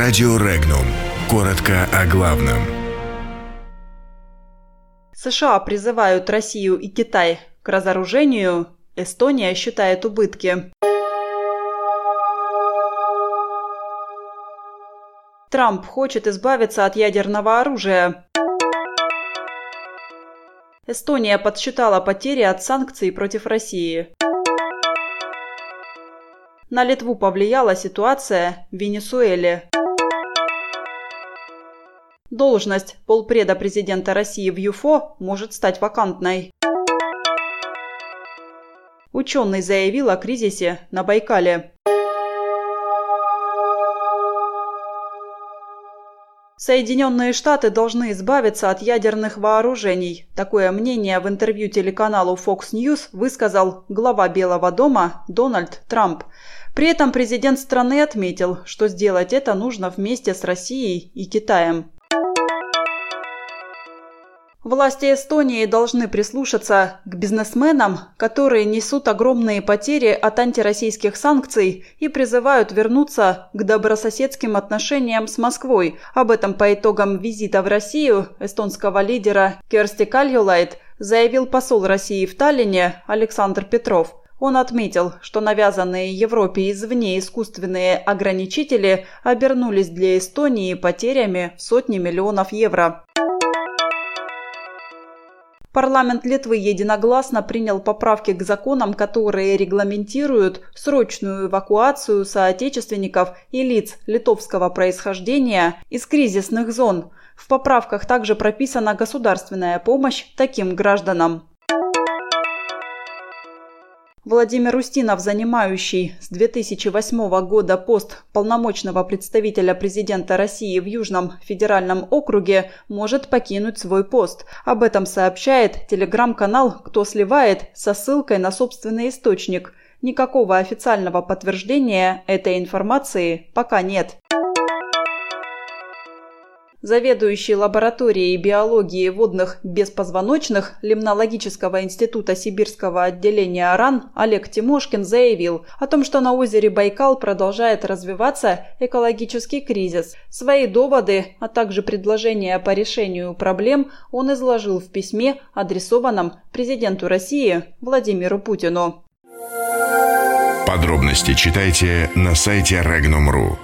Радио Регнум. Коротко о главном. США призывают Россию и Китай к разоружению. Эстония считает убытки. Трамп хочет избавиться от ядерного оружия. Эстония подсчитала потери от санкций против России. На Литву повлияла ситуация в Венесуэле. Должность полпреда президента России в ЮФО может стать вакантной. Ученый заявил о кризисе на Байкале. Соединенные Штаты должны избавиться от ядерных вооружений. Такое мнение в интервью телеканалу Fox News высказал глава Белого дома Дональд Трамп. При этом президент страны отметил, что сделать это нужно вместе с Россией и Китаем. Власти Эстонии должны прислушаться к бизнесменам, которые несут огромные потери от антироссийских санкций и призывают вернуться к добрососедским отношениям с Москвой. Об этом по итогам визита в Россию эстонского лидера Керсти Кальюлайт заявил посол России в Таллине Александр Петров. Он отметил, что навязанные Европе извне искусственные ограничители обернулись для Эстонии потерями в сотни миллионов евро. Парламент Литвы единогласно принял поправки к законам, которые регламентируют срочную эвакуацию соотечественников и лиц литовского происхождения из кризисных зон. В поправках также прописана государственная помощь таким гражданам. Владимир Устинов, занимающий с 2008 года пост полномочного представителя президента России в Южном федеральном округе, может покинуть свой пост. Об этом сообщает телеграм-канал «Кто сливает» со ссылкой на собственный источник. Никакого официального подтверждения этой информации пока нет. Заведующий лабораторией биологии водных беспозвоночных Лимнологического института Сибирского отделения РАН Олег Тимошкин заявил о том, что на озере Байкал продолжает развиваться экологический кризис. Свои доводы, а также предложения по решению проблем он изложил в письме, адресованном президенту России Владимиру Путину. Подробности читайте на сайте Regnum.ru.